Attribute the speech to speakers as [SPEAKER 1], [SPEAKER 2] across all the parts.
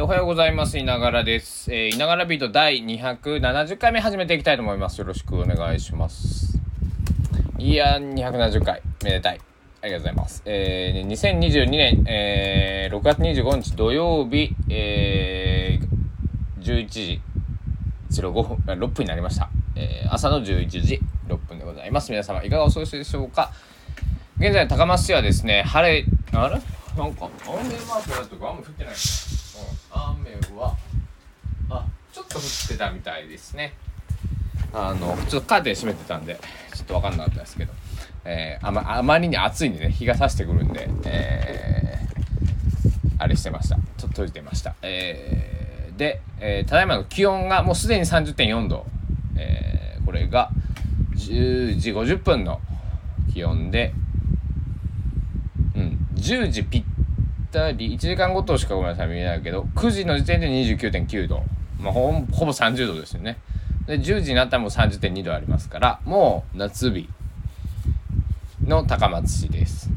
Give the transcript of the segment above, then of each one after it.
[SPEAKER 1] おはようございます。いながらです。えー、いながらビート第270回目始めていきたいと思います。よろしくお願いします。いや、270回、めでたい。ありがとうございます。えー、2022年、えー、6月25日土曜日、えー、11時、05分、6分になりました。えー、朝の11時6分でございます。皆様、いかがお過ごしでしょうか？現在、高松市はですね、晴れ、あれ？なんか、雨マークだとか雨降ってない。雨は、あ、ちょっと降ってたみたいですね。あの、ちょっとカーテン閉めてたんで、ちょっとわかんなかったですけど、えー、あま、あまりに暑いんでね、日が差してくるんで、えー、あれしてました。ちょっと閉じてました。えー、で、えー、ただいまの気温がもうすでに30.4度。えー、これが10時50分の気温で、10時ぴったり、1時間ごとしかごめんなさい見えないけど、9時の時点で29.9度。まあ、ほほぼ30度ですよね。で、10時になったらもう30.2度ありますから、もう夏日の高松市です。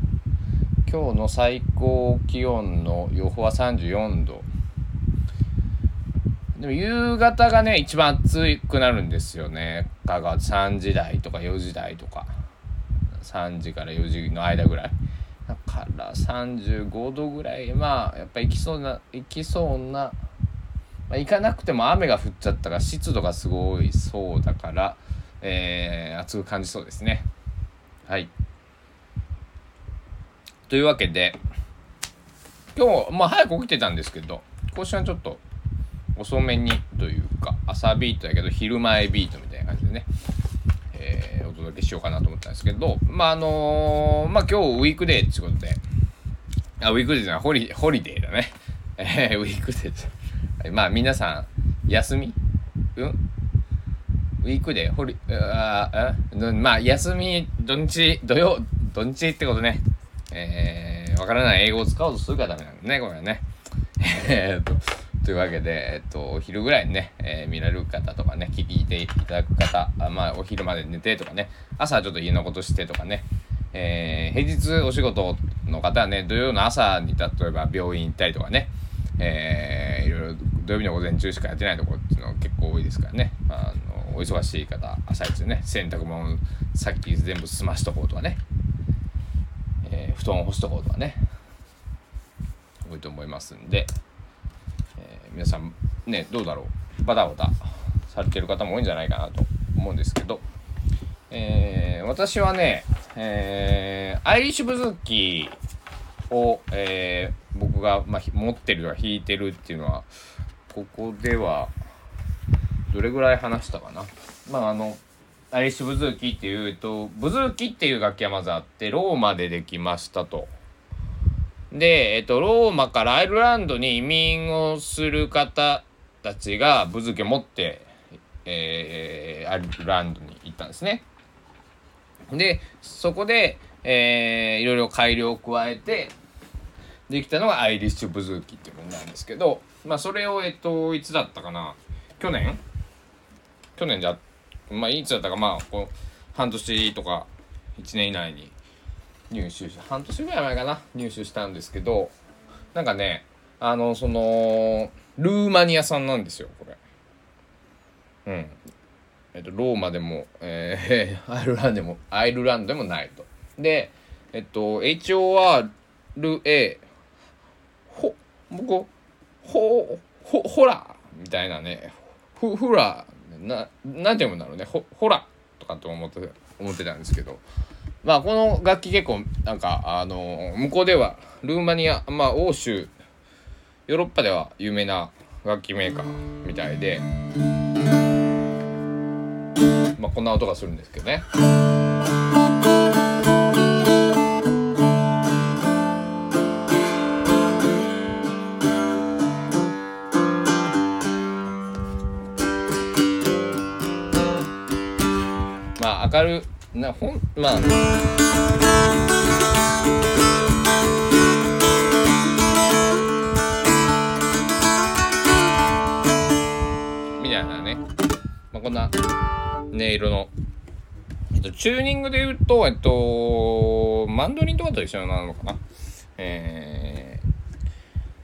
[SPEAKER 1] 今日の最高気温の予報は34度。でも夕方がね、一番暑くなるんですよね。香川3時台とか4時台とか。3時から4時の間ぐらい。から35度ぐらいまあやっぱ行きそうな行きそうな、まあ、行かなくても雨が降っちゃったから湿度がすごいそうだから、えー、暑く感じそうですね。はい。というわけで今日まあ早く起きてたんですけど今週はちょっと遅めにというか朝ビートやけど昼前ビートみたいな感じでね。えー、お届けしようかなと思ったんですけど、まあ、あのー、まあ、今日ウィークデーってことで、あ、ウィークデーじゃないホリ、ホリデーだね。えー、ウィークデーまあ、皆さん、休み？うん？ウィークデー、ホリ、ああ、まあ、休み、土日、土曜、土日ってことね。えー、わからない英語を使おうとするからダメなんだね、これはね。えっと、というわけで、えっと、お昼ぐらいにね、えー、見られる方とかね、聞いていただく方、あまあ、お昼まで寝てとかね、朝ちょっと家のことしてとかね、えー、平日お仕事の方はね、土曜の朝に例えば病院行ったりとかね、えー、いろいろ土曜日の午前中しかやってないところっていうのは結構多いですからね、あのお忙しい方、朝一でね、洗濯物さっき全部済ましとこうとかね、えー、布団を干しとこうとかね、多いと思いますんで、皆さんねどうだろう？バタバタされてる方も多いんじゃないかなと思うんですけど、えー、私はね、えー、アイリッシュブズーキーを、えー、僕が、まあ、持ってるとか弾いてるっていうのはここではどれぐらい話したかな？まああのアイリッシュブズーキーっていうとブズーキーっていう楽器はまずあってローマでできましたと。で、えっと、ローマからアイルランドに移民をする方たちが武器を持って、えー、アイルランドに行ったんですね。で、そこで、えー、いろいろ改良を加えて、できたのがアイリッシュブズーキっていうものなんですけど、まあ、それを、えっと、いつだったかな？去年？去年じゃ、まあ、いつだったか、まあ、こう、半年とか1年以内に入手し半年ぐらい前かな入手したんですけどなんかねあのそのルーマニア産なんですよこれ。うん。えっとローマでも、えー、アイルランドでもアイルランドでもないと。でえっと HORA ほ僕ほほほらみたいなねふふらななんて読むんだろうねほほらとかって思って思ってたんですけど。まあこの楽器結構なんかあの向こうではルーマニアまあ欧州ヨーロッパでは有名な楽器メーカーみたいでまあこんな音がするんですけどね。まあ明るなほんまあ。みたいなね、まあ、こんな音色の。えっとチューニングで言うとえっとマンドリンとかと一緒なのかな。え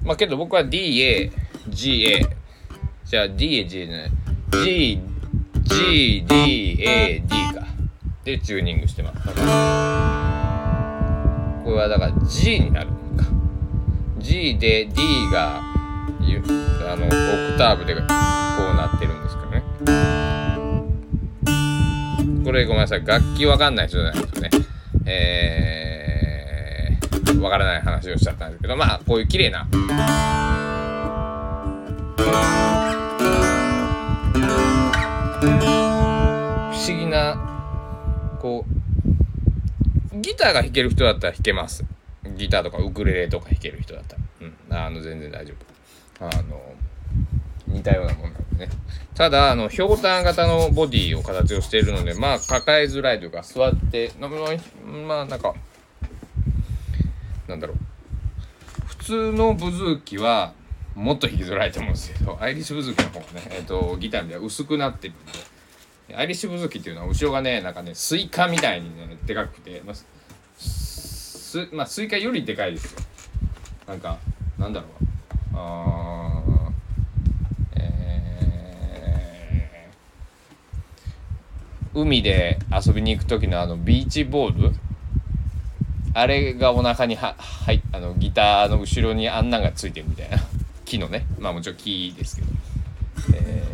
[SPEAKER 1] ー、まあけど僕は DA GA じゃあ DA、G じゃない。G、G、D、A、D か。でチューニングしてます。これはだから G になるのか。G で D があのオクターブでこうなってるんですけどね。これごめんなさい。楽器わかんない人じゃないですよね。えー、わからない話をしちゃったんですけど、まあこういう綺麗な。こうギターが弾ける人だったら弾けます。ギターとかウクレレとか弾ける人だったら。うん。あの全然大丈夫。あの似たようなもんなんでね。ただあのひょうたん型のボディを形をしているのでまあ抱えづらいというか座ってまあなんかなんだろう。普通のブズーキはもっと弾きづらいと思うんですけどアイリッシュブズーキの方がね、えーと、ギターみたい薄くなってるんでアイリッシュブズーキっていうのは後ろがねなんかねスイカみたいにねでかくて、まあ、すまあスイカよりでかいですよ。なんかなんだろう。あえー、海で遊びに行く時のあのビーチボール？あれがお腹にははいあのギターの後ろにあんなんがついてるみたいな。木のね。まあもちろん木ですけど、え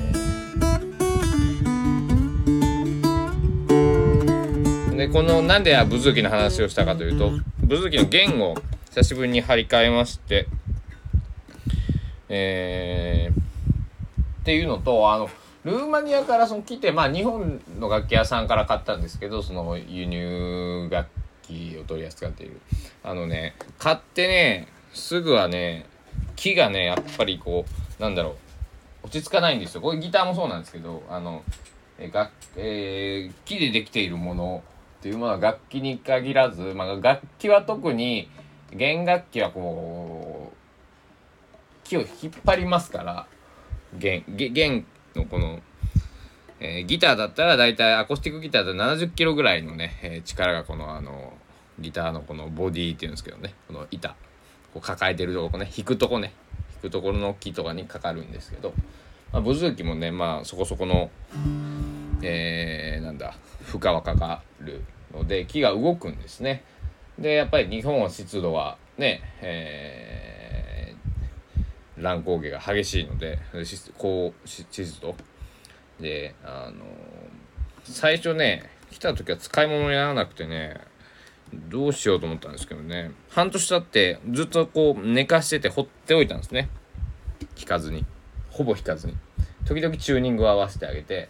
[SPEAKER 1] でこのなんでブズーキの話をしたかというとブズーキの弦を久しぶりに張り替えましてえー、っていうのとあのルーマニアからその来てまあ日本の楽器屋さんから買ったんですけどその輸入楽器を取り扱っている。あのね買ってねすぐはね木がねやっぱりこうなんだろう落ち着かないんですよ。これギターもそうなんですけどあのえが、えー、木でできているものっていうものは楽器に限らず、まあ、楽器は特に弦楽器はこう木を引っ張りますから弦弦のこの、えー、ギターだったら大体アコースティックギターだと70キロぐらいのね、えー、力がこのあのギターのこのボディっていうんですけどねこの板こう抱えてるとこね弾くとこね弾くところの木とかにかかるんですけど、まあ、ブズーキもねまあそこそこのえー、なんだ負荷はかかるので木が動くんですね。でやっぱり日本は湿度はねえー、乱高下が激しいので高湿度。であの最初ね来た時は使い物にならなくてねどうしようと思ったんですけどね。半年経ってずっとこう寝かしてて放っておいたんですね。弾かずに。ほぼ弾かずに。時々チューニングを合わせてあげて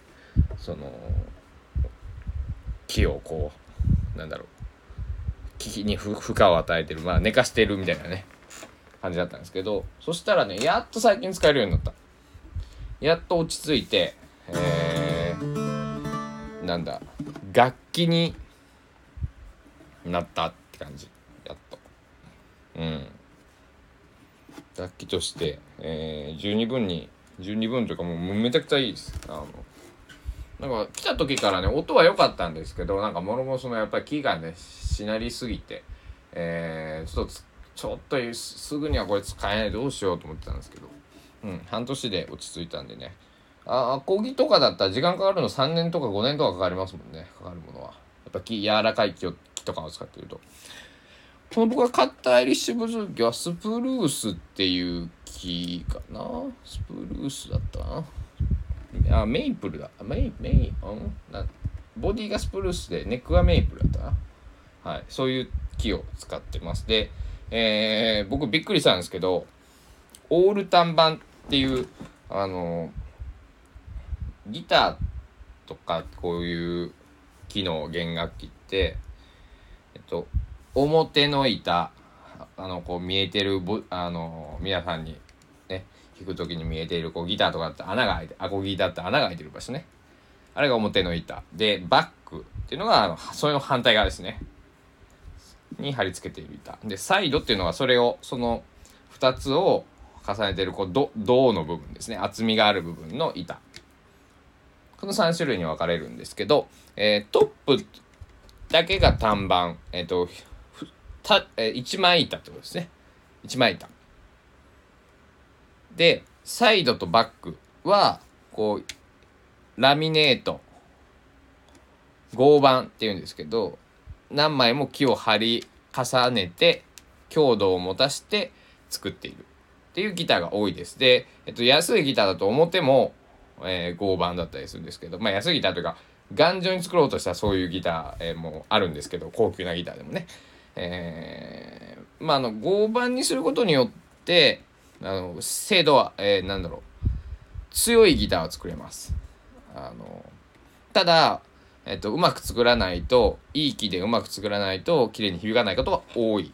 [SPEAKER 1] その木をこうなんだろう。木に負荷を与えてる。まあ寝かしてるみたいなね。感じだったんですけど。そしたらねやっと最近使えるようになった。やっと落ち着いてえー、なんだ。楽器になったって感じ。やっと。うん。楽器として、えー、十二分に十二分というかもうめちゃくちゃいいです。あのなんか来た時からね音は良かったんですけどなんかもろもろそのやっぱり木がねしなりすぎてえー、ちょっとちょっとすぐにはこれ使えないどうしようと思ってたんですけどうん半年で落ち着いたんでね。あアコギとかだったら時間かかるの3年とか5年とかかかりますもんねかかるものは。やっぱ木柔らかい木をとかを使ってると。この僕が買ったアイリッシュブズーキはスプルースっていう木かな？スプルースだったな？あメイプルだ。メイメイうん？なボディがスプルースでネックはメイプルだった？なはい。そういう木を使ってます。で、えー、僕びっくりしたんですけどオールタン版っていうあのギターとかこういう木の弦楽器ってえっと、表の板、あの、こう見えてる、あの、皆さんに、弾く時に見えている、こうギターとかって穴が開いて、アコギだって穴が開いてる場所ね。あれが表の板。で、バックっていうのが、あのそれの反対側ですね。に貼り付けている板。で、サイドっていうのはそれを、その2つを重ねている、こう、銅の部分ですね。厚みがある部分の板。この3種類に分かれるんですけど、えー、トップだけが単板、えっ、ー、と、た、えー、一枚板ってことですね。一枚板。で、サイドとバックはこうラミネート合板っていうんですけど何枚も木を張り重ねて強度を持たして作っているっていうギターが多いです。で、えっと、安いギターだと表も、えー、合板だったりするんですけど、まあ安いギターというか頑丈に作ろうとしたそういうギター、えー、もあるんですけど高級なギターでもね。えー、まああの合板にすることによってあの精度は、えー、なんだろう強いギターを作れます。あのただえっと、うまく作らないと、いい木でうまく作らないと、綺麗に響かないことが多い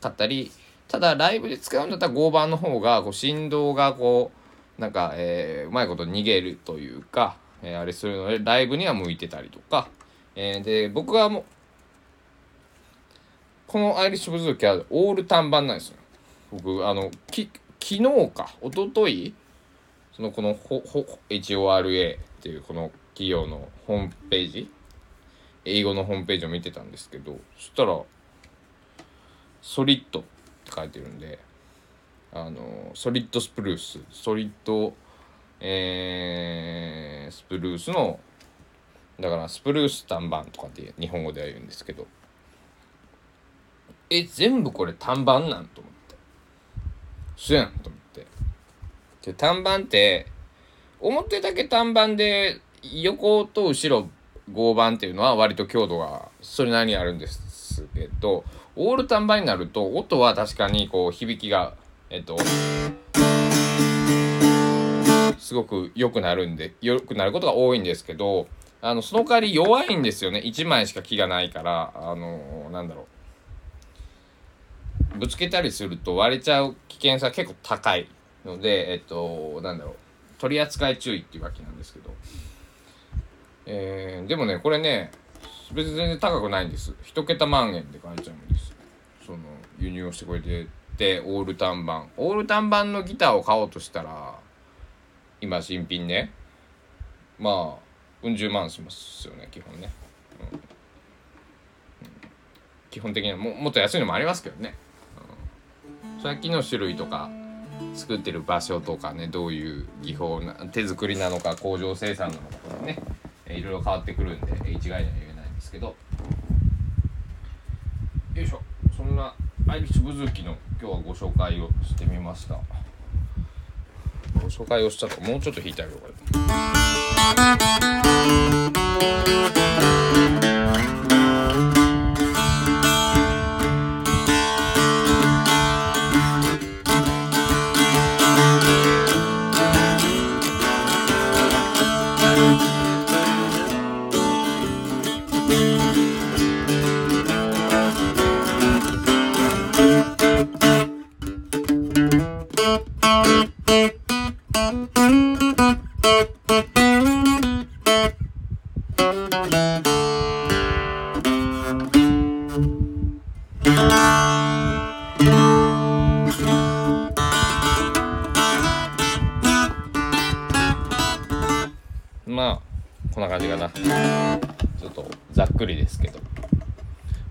[SPEAKER 1] かったり、ただ、ライブで使うんだったら合板の方が、こう、振動がこう、なんか、えー、うまいこと逃げるというか、えー、あれするので、ライブには向いてたりとか、えー、で、僕はもう、このアイリッシュブズーキはオール単板なんですよ。僕、あの、き、昨日か、一昨日その、この、ほ、ほ、HORA っていう、この、企業のホームページ英語のホームページを見てたんですけどそしたら「ソリッド」って書いてるんであのソリッドスプルースソリッド、えー、スプルースのだからスプルース単板とかって日本語では言うんですけどえ全部これ単板なんと思って。そうやんと思って。で単板って表だけ単板で横と後ろ合板っていうのは割と強度がそれなりにあるんですけどオール単板になると音は確かにこう響きがえっとすごく良くなるんで良くなることが多いんですけどあのその代わり弱いんですよね。1枚しか木がないからあのなんだろう。ぶつけたりすると割れちゃう危険さ結構高いのでえっとなんだろう。取り扱い注意っていうわけなんですけど。えー、でもねこれね別に全然高くないんです。一桁万円で買えちゃうんです。その輸入をしてくれてでオール単板オール単板のギターを買おうとしたら今新品ね。まあうん十万しますよね基本ね、うん、基本的にはももっと安いのもありますけどね、さっきの種類とか作ってる場所とかねどういう技法な手作りなのか工場生産なのかとかねいろいろ変わってくるんで一概には言えないんですけど。よいしょ。そんなアイリッシュブズキの今日はご紹介をしてみました。ご紹介をしたともうちょっと弾いてあげようかま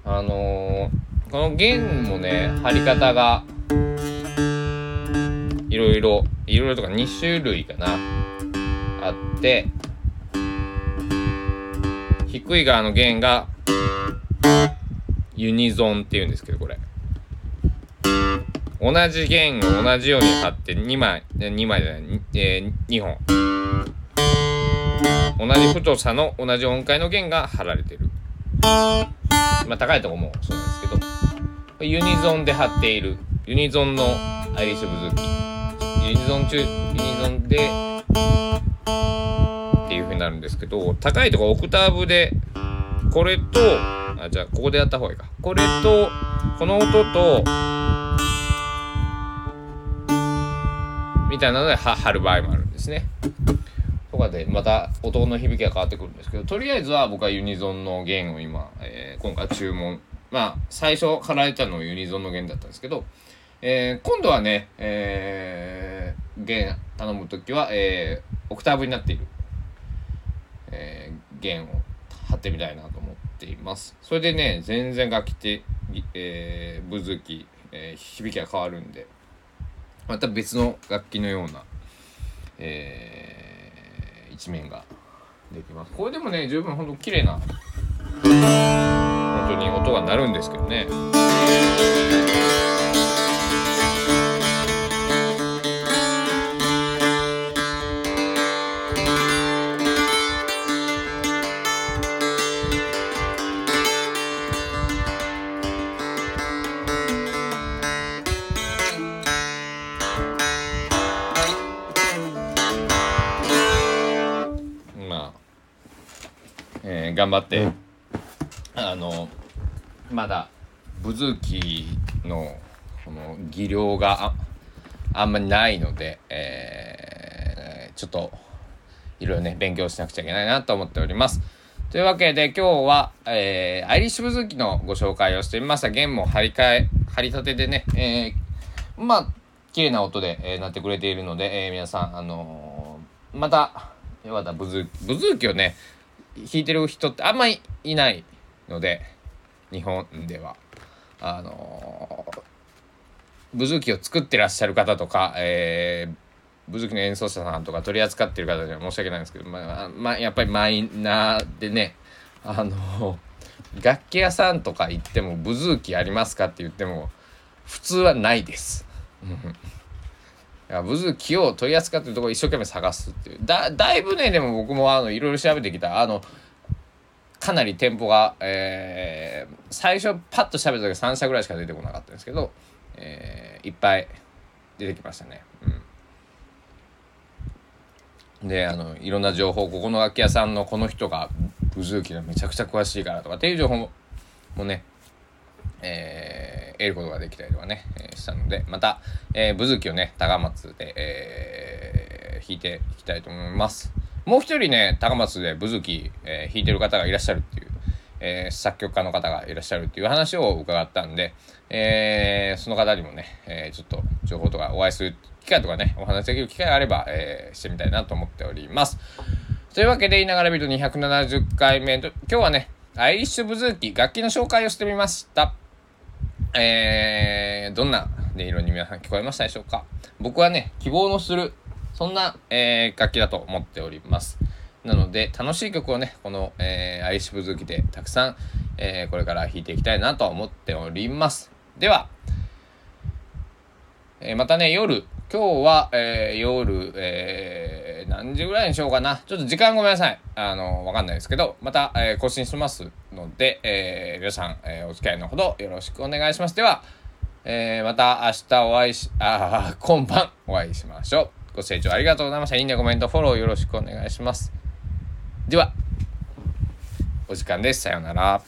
[SPEAKER 1] あのー、この弦もね張り方がいろいろいろいろとか2種類かなあって低い側の弦がユニゾンっていうんですけどこれ。同じ弦を同じように貼って2枚2枚じゃない、えー、2本。同じ太さの同じ音階の弦が貼られてる。まあ高いとこもそうなんですけどユニゾンで貼っているユニゾンのアイリッシュブズーキユニゾン中ユニゾンでっていう風になるんですけど高いとこオクターブでこれとあじゃあここでやった方がいいかこれとこの音とみたいなので貼る場合もあるんですね。とかでまた音の響きが変わってくるんですけどとりあえずは僕はユニゾンの弦を今、えー、今回注文。まあ最初貼られたのユニゾンの弦だったんですけど、えー、今度はね、えー、弦頼む時は、えー、オクターブになっている、えー、弦を貼ってみたいなと思っています。それでね全然楽器って、えー、ブズキ、えー、響きが変わるんでまた別の楽器のような、えー、一面ができます。これでもね十分ほんと綺麗な本当に音が鳴るんですけどね。えー頑張って、あのまだブズーキのこの技量がああんまりないので、えーちょっといろいろね勉強しなくちゃいけないなと思っております。というわけで今日は、えーアイリッシュブズーキのご紹介をしてみました。弦も張り替え張り立てでね、えーまあ綺麗な音で、えーなってくれているので、えー皆さんあのーまたまたブズーキブズーキをね弾いてる人ってあんまりいないので日本ではあのーブズーキを作ってらっしゃる方とか、えーブズーキの演奏者さんとか取り扱ってる方には申し訳ないんですけど、まあ、ま、やっぱりマイナーでねあの楽器屋さんとか行ってもブズーキありますかって言っても普通はないです。ブズーキを取り扱ってるところ一生懸命探すっていう。だだいぶねでも僕もあのいろいろ調べてきた。あのかなりテンポが、えー最初パッと調べた時3社ぐらいしか出てこなかったんですけど、えーいっぱい出てきましたね。うん、であのいろんな情報ここの楽器屋さんのこの人がブズーキのめちゃくちゃ詳しいからとかっていう情報ももねえー得ることができたりとかね、えーしたのでまた、えー、ブズキをね高松で、えー弾いていきたいと思いますもう一人ね高松でブズキ、えー弾いてる方がいらっしゃるっていう、えー作曲家の方がいらっしゃるっていう話を伺ったんで、えーその方にもね、えーちょっと情報とかお会いする機会とかねお話できる機会があれば、えーしてみたいなと思っておりますというわけで、言いながらビート270回目と、今日はね、アイリッシュブズーキ、楽器の紹介をしてみました。えー、どんな音色に皆さん聞こえましたでしょうか？僕はね、希望のする、そんな、えー楽器だと思っております。なので、楽しい曲をね、この、えーアイシブ好きでたくさん、えーこれから弾いていきたいなと思っております。では、えまたね、夜、今日は、えー夜、えー何時ぐらいにしようかな。ちょっと時間ごめんなさい。あの、わかんないですけど、また、えー更新しますので、えー皆さん、えお付き合いのほどよろしくお願いします。では、えまた明日お会いし、あー今晩 お会いしましょう。ご清聴ありがとうございました。いいね、コメント、フォローよろしくお願いします。では、お時間です。さようなら。